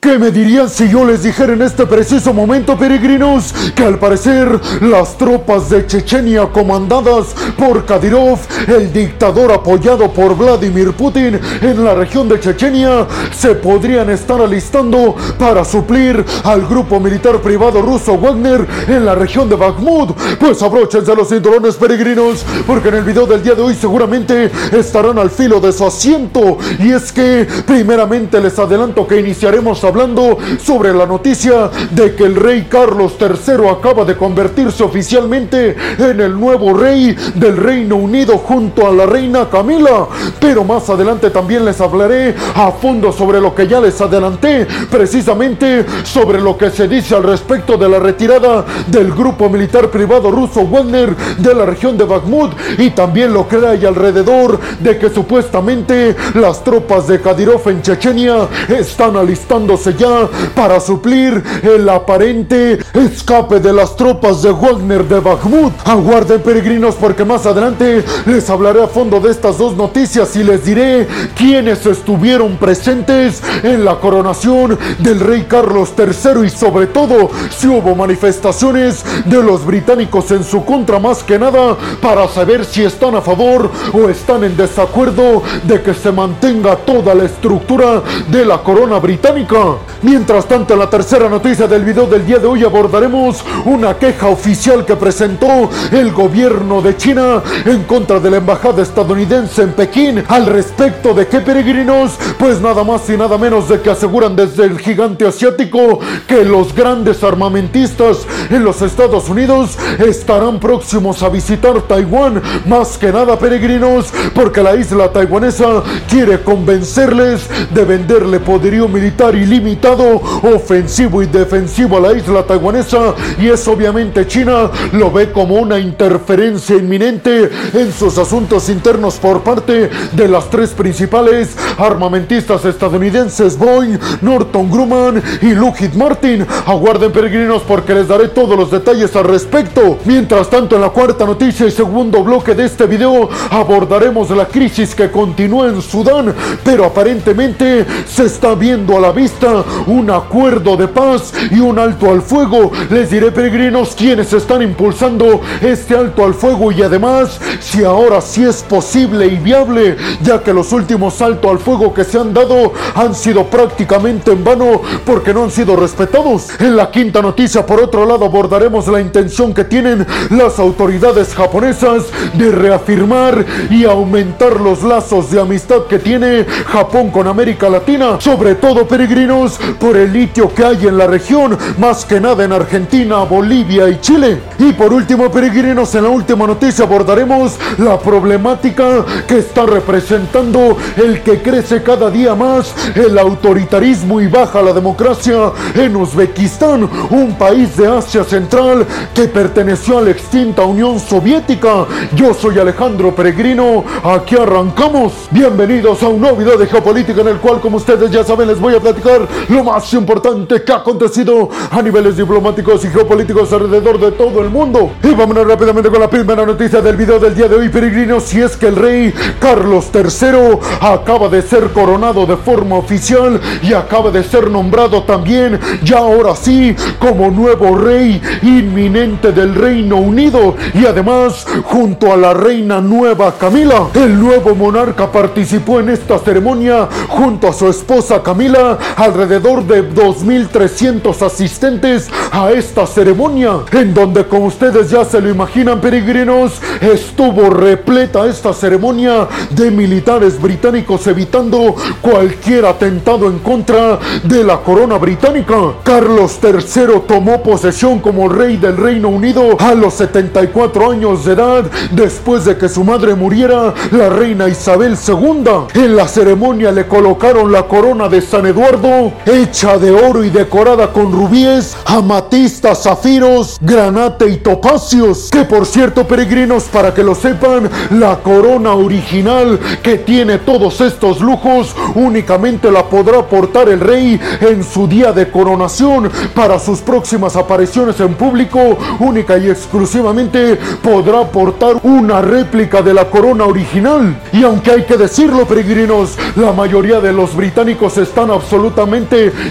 ¿Qué me dirían si yo les dijera en este preciso momento, peregrinos, que al parecer las tropas de Chechenia comandadas por Kadyrov, el dictador apoyado por Vladimir Putin en la región de Chechenia, se podrían estar alistando para suplir al grupo militar privado ruso Wagner en la región de Bakhmut? Pues abróchense los cinturones, peregrinos, porque en el video del día de hoy seguramente estarán al filo de su asiento. Y es que, primeramente, les adelanto que iniciaremos hablando sobre la noticia de que el rey Carlos III acaba de convertirse oficialmente en el nuevo rey del Reino Unido junto a la reina Camila. Pero más adelante también les hablaré a fondo sobre lo que ya les adelanté, precisamente sobre lo que se dice al respecto de la retirada del grupo militar privado ruso Wagner de la región de Bakhmut y también lo que hay alrededor de que supuestamente las tropas de Kadyrov en Chechenia están alistando ya para suplir el aparente escape de las tropas de Wagner de Bakhmut. Aguarden peregrinos porque más adelante les hablaré a fondo de estas dos noticias y les diré quiénes estuvieron presentes en la coronación del rey Carlos III y sobre todo si hubo manifestaciones de los británicos en su contra más que nada para saber si están a favor o están en desacuerdo de que se mantenga toda la estructura de la corona británica. Mientras tanto, en la tercera noticia del video del día de hoy abordaremos una queja oficial que presentó el gobierno de China en contra de la embajada estadounidense en Pekín al respecto de qué peregrinos, pues nada más y nada menos de que aseguran desde el gigante asiático que los grandes armamentistas en los Estados Unidos estarán próximos a visitar Taiwán, más que nada peregrinos, porque la isla taiwanesa quiere convencerles de venderle poderío militar ilimitado ofensivo y defensivo a la isla taiwanesa y es obviamente China lo ve como una interferencia inminente en sus asuntos internos por parte de las tres principales armamentistas estadounidenses Boeing, Norton Grumman y Lockheed Martin. Aguarden peregrinos porque les daré todos los detalles al respecto. Mientras tanto en la cuarta noticia y segundo bloque de este video abordaremos la crisis que continúa en Sudán, pero aparentemente se está viendo a la vista un acuerdo de paz y un alto al fuego. Les diré, peregrinos, quienes están impulsando este alto al fuego y además si ahora sí es posible y viable, ya que los últimos alto al fuego que se han dado han sido prácticamente en vano porque no han sido respetados. En la quinta noticia, por otro lado, abordaremos la intención que tienen las autoridades japonesas de reafirmar y aumentar los lazos de amistad que tiene Japón con América Latina, sobre todo peregrinos, por el litio que hay en la región, más que nada en Argentina, Bolivia y Chile. Y por último, peregrinos, en la última noticia abordaremos la problemática que está representando el que crece cada día más el autoritarismo y baja la democracia en Uzbekistán, un país de Asia Central que perteneció a la extinta Unión Soviética. Yo soy Alejandro Peregrino, aquí arrancamos. Bienvenidos a un nuevo video de geopolítica en el cual, como ustedes ya saben, les voy a platicar lo más importante que ha acontecido a niveles diplomáticos y geopolíticos alrededor de todo el mundo. Y vámonos rápidamente con la primera noticia del video del día de hoy, peregrinos, si es que el rey Carlos III acaba de ser coronado de forma oficial y acaba de ser nombrado también, ya ahora sí, como nuevo rey inminente del Reino Unido y además junto a la reina nueva Camila. El nuevo monarca participó en esta ceremonia junto a su esposa Camila alrededor de 2.300 asistentes a esta ceremonia, en donde como ustedes ya se lo imaginan peregrinos, estuvo repleta esta ceremonia de militares británicos evitando cualquier atentado en contra de la corona británica. Carlos III tomó posesión como rey del Reino Unido a los 74 años de edad después de que su madre muriera, la reina Isabel II. En la ceremonia le colocaron la corona de San Eduardo hecha de oro y decorada con rubíes, amatistas, zafiros, granate y topacios. Que por cierto, peregrinos, para que lo sepan, la corona original que tiene todos estos lujos únicamente la podrá portar el rey en su día de coronación. Para sus próximas apariciones en público, única y exclusivamente podrá portar una réplica de la corona original. Y aunque hay que decirlo, peregrinos, la mayoría de los británicos están absolutamente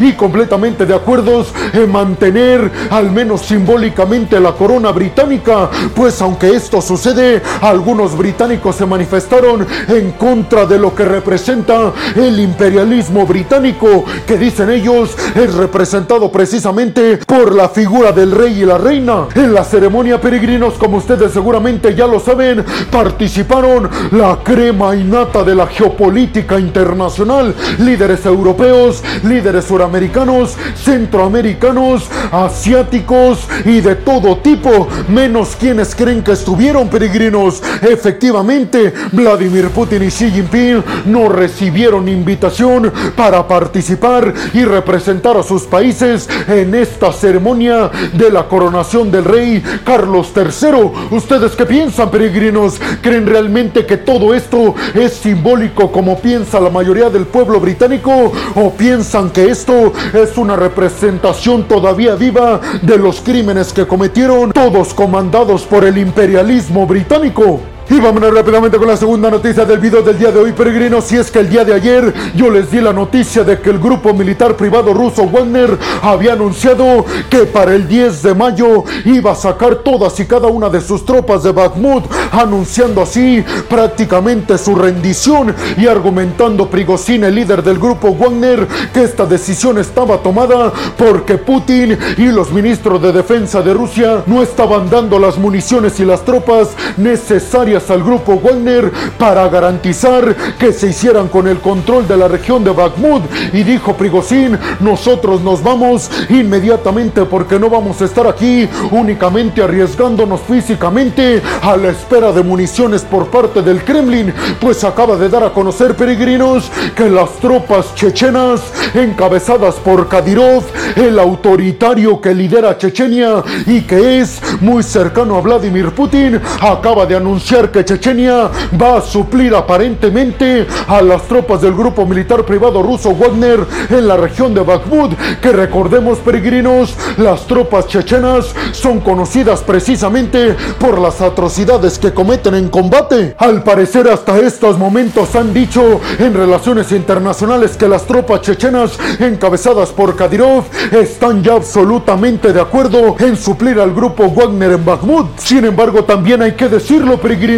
y completamente de acuerdo en mantener al menos simbólicamente la corona británica, pues aunque esto sucede, algunos británicos se manifestaron en contra de lo que representa el imperialismo británico, que dicen ellos es representado precisamente por la figura del rey y la reina. En la ceremonia peregrinos, como ustedes seguramente ya lo saben, participaron la crema innata de la geopolítica internacional, líderes europeos, líderes suramericanos, centroamericanos, asiáticos y de todo tipo, menos quienes creen que estuvieron peregrinos. Efectivamente, Vladimir Putin y Xi Jinping no recibieron invitación para participar y representar a sus países en esta ceremonia de la coronación del rey Carlos III. ¿Ustedes qué piensan, peregrinos? ¿Creen realmente que todo esto es simbólico como piensa la mayoría del pueblo británico? ¿O que esto es una representación todavía viva de los crímenes que cometieron todos comandados por el imperialismo británico? Y vámonos rápidamente con la segunda noticia del video del día de hoy, peregrinos. Si es que el día de ayer yo les di la noticia de que el grupo militar privado ruso Wagner había anunciado que para el 10 de mayo iba a sacar todas y cada una de sus tropas de Bakhmut, anunciando así prácticamente su rendición y argumentando Prigozhin, el líder del grupo Wagner, que esta decisión estaba tomada porque Putin y los ministros de defensa de Rusia no estaban dando las municiones y las tropas necesarias al grupo Wagner para garantizar que se hicieran con el control de la región de Bakhmut. Y dijo Prigozhin, nosotros nos vamos inmediatamente porque no vamos a estar aquí únicamente arriesgándonos físicamente a la espera de municiones por parte del Kremlin, pues acaba de dar a conocer peregrinos que las tropas chechenas encabezadas por Kadyrov, el autoritario que lidera Chechenia y que es muy cercano a Vladimir Putin, acaba de anunciar que Chechenia va a suplir aparentemente a las tropas del grupo militar privado ruso Wagner en la región de Bakhmut, que recordemos peregrinos, las tropas chechenas son conocidas precisamente por las atrocidades que cometen en combate. Al parecer hasta estos momentos han dicho en relaciones internacionales que las tropas chechenas encabezadas por Kadyrov están ya absolutamente de acuerdo en suplir al grupo Wagner en Bakhmut. Sin embargo, también hay que decirlo, peregrinos,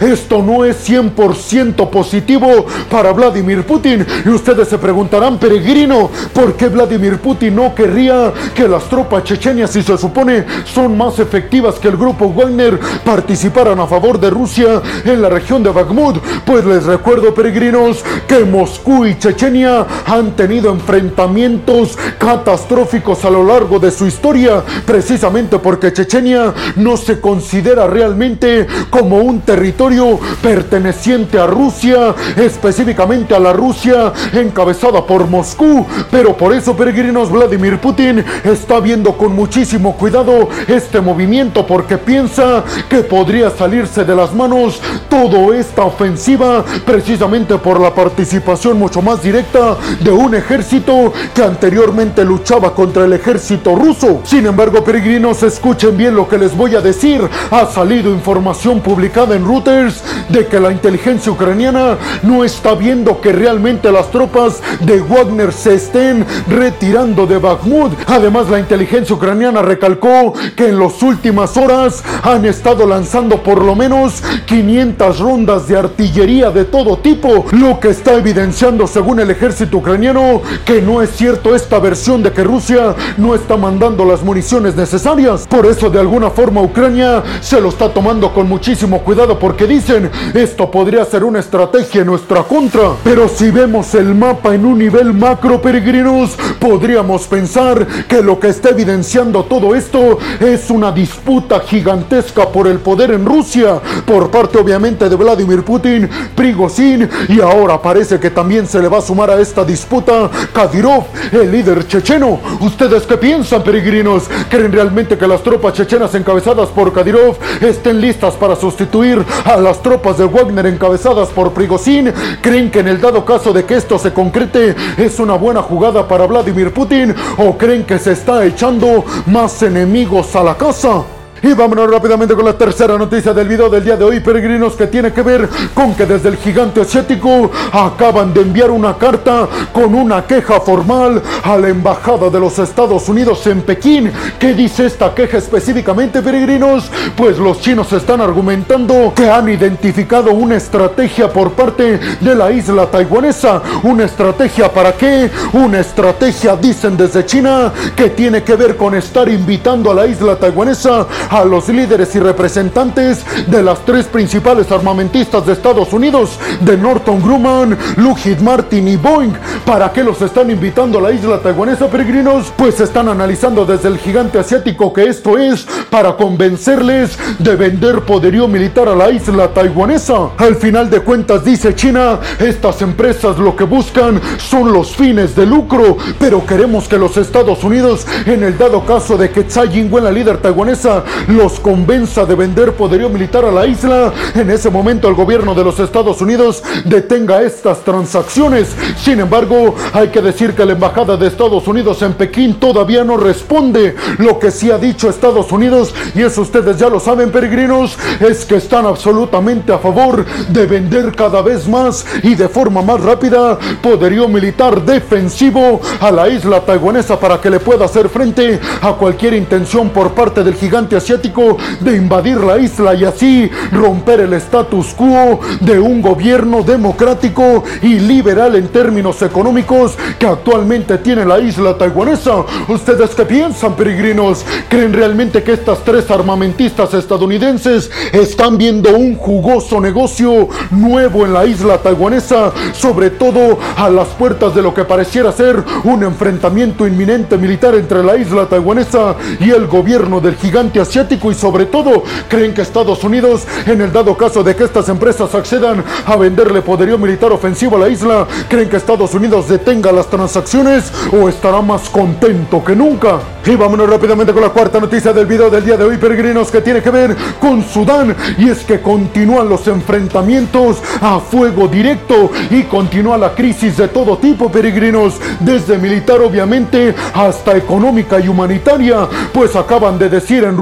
esto no es 100% positivo para Vladimir Putin. Y ustedes se preguntarán, peregrino, ¿por qué Vladimir Putin no querría que las tropas chechenias, si se supone son más efectivas que el grupo Wagner, participaran a favor de Rusia en la región de Bakhmut? Pues les recuerdo, peregrinos, que Moscú y Chechenia han tenido enfrentamientos catastróficos a lo largo de su historia, precisamente porque Chechenia no se considera realmente como territorio perteneciente a Rusia, específicamente a la Rusia encabezada por Moscú. Pero por eso, peregrinos, Vladimir Putin está viendo con muchísimo cuidado este movimiento porque piensa que podría salirse de las manos toda esta ofensiva precisamente por la participación mucho más directa de un ejército que anteriormente luchaba contra el ejército ruso. Sin embargo, peregrinos, escuchen bien lo que les voy a decir. Ha salido información publicada en Reuters de que la inteligencia ucraniana no está viendo que realmente las tropas de Wagner se estén retirando de Bakhmut. Además, la inteligencia ucraniana recalcó que en las últimas horas han estado lanzando por lo menos 500 rondas de artillería de todo tipo, lo que está evidenciando según el ejército ucraniano que no es cierto esta versión de que Rusia no está mandando las municiones necesarias. Por eso de alguna forma Ucrania se lo está tomando con muchísimo cuidado porque dicen esto podría ser una estrategia en nuestra contra. Pero si vemos el mapa en un nivel macro, peregrinos, podríamos pensar que lo que está evidenciando todo esto es una disputa gigantesca por el poder en Rusia, por parte obviamente de Vladimir Putin, Prigozhin, y ahora parece que también se le va a sumar a esta disputa Kadyrov, el líder checheno. ¿Ustedes qué piensan, peregrinos? ¿Creen realmente que las tropas chechenas encabezadas por Kadyrov estén listas para sustituir a las tropas de Wagner encabezadas por Prigozhin, creen que en el dado caso de que esto se concrete es una buena jugada para Vladimir Putin o creen que se está echando más enemigos a la casa. Y vámonos rápidamente con la tercera noticia del video del día de hoy, peregrinos, que tiene que ver con que desde el gigante asiático acaban de enviar una carta con una queja formal a la Embajada de los Estados Unidos en Pekín. ¿Qué dice esta queja específicamente, peregrinos? Pues los chinos están argumentando que han identificado una estrategia por parte de la isla taiwanesa. ¿Una estrategia para qué? Una estrategia, dicen desde China, que tiene que ver con estar invitando a la isla taiwanesa los líderes y representantes de las tres principales armamentistas de Estados Unidos, de Norton Grumman, Lockheed Martin y Boeing. ¿Para qué los están invitando a la isla taiwanesa, peregrinos? Pues están analizando desde el gigante asiático que esto es para convencerles de vender poderío militar a la isla taiwanesa. Al final de cuentas, dice China, estas empresas lo que buscan son los fines de lucro, pero queremos que los Estados Unidos, en el dado caso de que Tsai Ing-wen, la líder taiwanesa, los convenza de vender poderío militar a la isla, en ese momento el gobierno de los Estados Unidos detenga estas transacciones. Sin embargo, hay que decir que la embajada de Estados Unidos en Pekín todavía no responde. Lo que sí ha dicho Estados Unidos, y eso ustedes ya lo saben, peregrinos, es que están absolutamente a favor de vender cada vez más y de forma más rápida poderío militar defensivo a la isla taiwanesa para que le pueda hacer frente a cualquier intención por parte del gigante de invadir la isla y así romper el status quo de un gobierno democrático y liberal en términos económicos que actualmente tiene la isla taiwanesa. ¿Ustedes qué piensan, peregrinos? ¿Creen realmente que estas tres armamentistas estadounidenses están viendo un jugoso negocio nuevo en la isla taiwanesa, sobre todo a las puertas de lo que pareciera ser un enfrentamiento inminente militar entre la isla taiwanesa y el gobierno del gigante asiático y sobre todo creen que Estados Unidos, en el dado caso de que estas empresas accedan a venderle poderío militar ofensivo a la isla, creen que Estados Unidos detenga las transacciones o estará más contento que nunca. Y vámonos rápidamente con la cuarta noticia del video del día de hoy, peregrinos, que tiene que ver con Sudán. Y es que continúan los enfrentamientos a fuego directo y continúa la crisis de todo tipo, peregrinos, desde militar obviamente hasta económica y humanitaria, pues acaban de decir en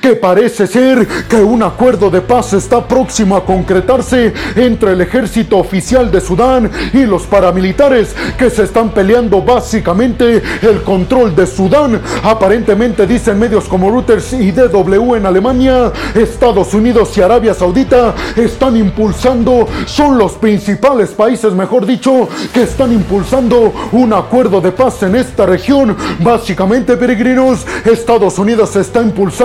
Que parece ser que un acuerdo de paz está próximo a concretarse entre el ejército oficial de Sudán y los paramilitares que se están peleando básicamente el control de Sudán. Aparentemente dicen medios como Reuters y DW en Alemania, Estados Unidos y Arabia Saudita están impulsando, son los principales países, mejor dicho, que están impulsando un acuerdo de paz en esta región. Básicamente, peregrinos, Estados Unidos está impulsando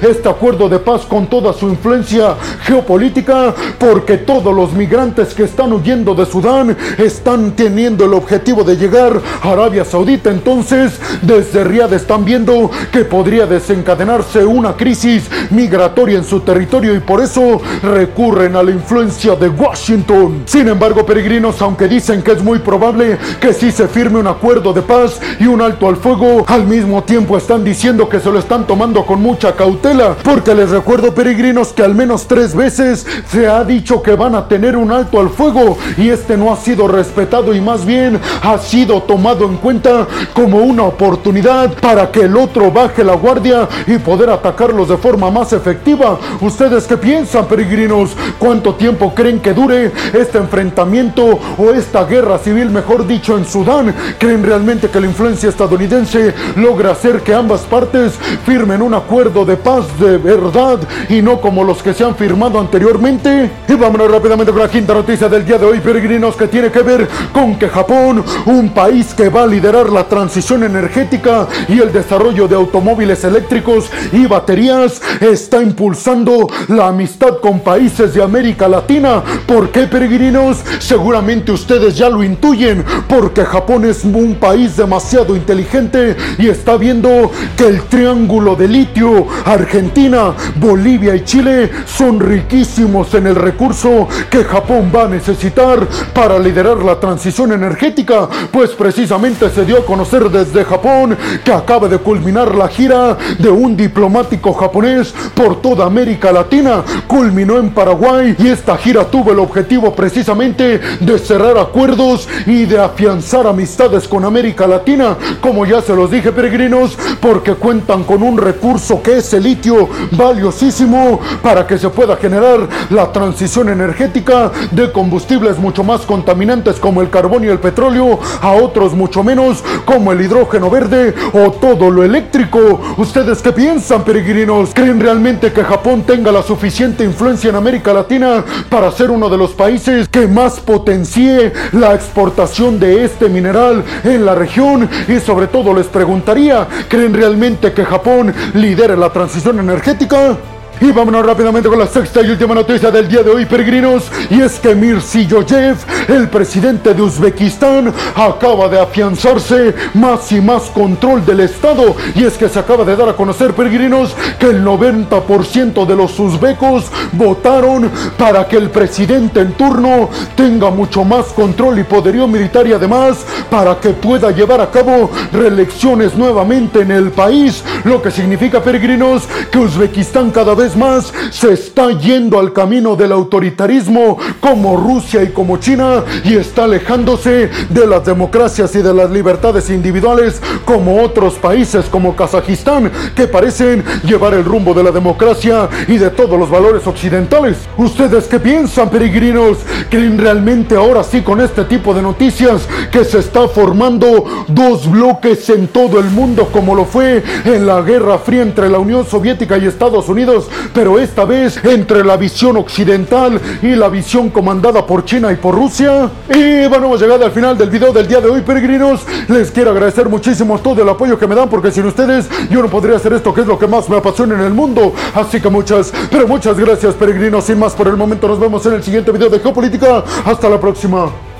este acuerdo de paz con toda su influencia geopolítica porque todos los migrantes que están huyendo de Sudán están teniendo el objetivo de llegar a Arabia Saudita. Entonces, desde Riyadh están viendo que podría desencadenarse una crisis migratoria en su territorio y por eso recurren a la influencia de Washington. Sin embargo, peregrinos, aunque dicen que es muy probable que sí se firme un acuerdo de paz y un alto al fuego, al mismo tiempo están diciendo que se lo están tomando con mucha cautela, porque les recuerdo, peregrinos, que al menos tres veces se ha dicho que van a tener un alto al fuego y este no ha sido respetado y más bien ha sido tomado en cuenta como una oportunidad para que el otro baje la guardia y poder atacarlos de forma más efectiva. ¿Ustedes qué piensan, peregrinos? ¿Cuánto tiempo creen que dure este enfrentamiento o esta guerra civil, mejor dicho, en Sudán? ¿Creen realmente que la influencia estadounidense logra hacer que ambas partes firmen un acuerdo de paz de verdad y no como los que se han firmado anteriormente? Y vámonos rápidamente con la quinta noticia del día de hoy, peregrinos, que tiene que ver con que Japón, un país que va a liderar la transición energética y el desarrollo de automóviles eléctricos y baterías, está impulsando la amistad con países de América Latina. ¿Por qué, peregrinos? Seguramente ustedes ya lo intuyen, porque Japón es un país demasiado inteligente y está viendo que el triángulo de litio, Argentina, Bolivia y Chile son riquísimos en el recurso que Japón va a necesitar para liderar la transición energética, pues precisamente se dio a conocer desde Japón que acaba de culminar la gira de un diplomático japonés por toda América Latina. Culminó en Paraguay y esta gira tuvo el objetivo precisamente de cerrar acuerdos y de afianzar amistades con América Latina. Como ya se los dije, peregrinos, porque cuentan con un recurso que es el litio valiosísimo para que se pueda generar la transición energética de combustibles mucho más contaminantes como el carbón y el petróleo a otros mucho menos como el hidrógeno verde o todo lo eléctrico. ¿Ustedes qué piensan, peregrinos? ¿Creen realmente que Japón tenga la suficiente influencia en América Latina para ser uno de los países que más potencie la exportación de este mineral en la región? Y sobre todo les preguntaría, ¿creen realmente que Japón lidere la transición energética? Y vámonos rápidamente con la sexta y última noticia del día de hoy, peregrinos. Y es que Mirziyoyev, el presidente de Uzbekistán, acaba de afianzarse más y más control del Estado. Y es que se acaba de dar a conocer, peregrinos, que el 90% de los uzbecos votaron para que el presidente en turno tenga mucho más control y poderío militar y además para que pueda llevar a cabo reelecciones nuevamente en el país. Lo que significa, peregrinos, que Uzbekistán cada vez más se está yendo al camino del autoritarismo como Rusia y como China y está alejándose de las democracias y de las libertades individuales como otros países como Kazajistán que parecen llevar el rumbo de la democracia y de todos los valores occidentales. ¿Ustedes qué piensan, peregrinos? ¿Creen realmente ahora sí con este tipo de noticias que se está formando dos bloques en todo el mundo como lo fue en la Guerra Fría entre la Unión Soviética y Estados Unidos pero esta vez entre la visión occidental y la visión comandada por China y por Rusia. Y bueno, hemos llegado al final del video del día de hoy, peregrinos. Les quiero agradecer muchísimo todo el apoyo que me dan, porque sin ustedes yo no podría hacer esto, que es lo que más me apasiona en el mundo. Así que muchas, pero muchas gracias, peregrinos. Sin más por el momento, nos vemos en el siguiente video de Geopolítica. Hasta la próxima.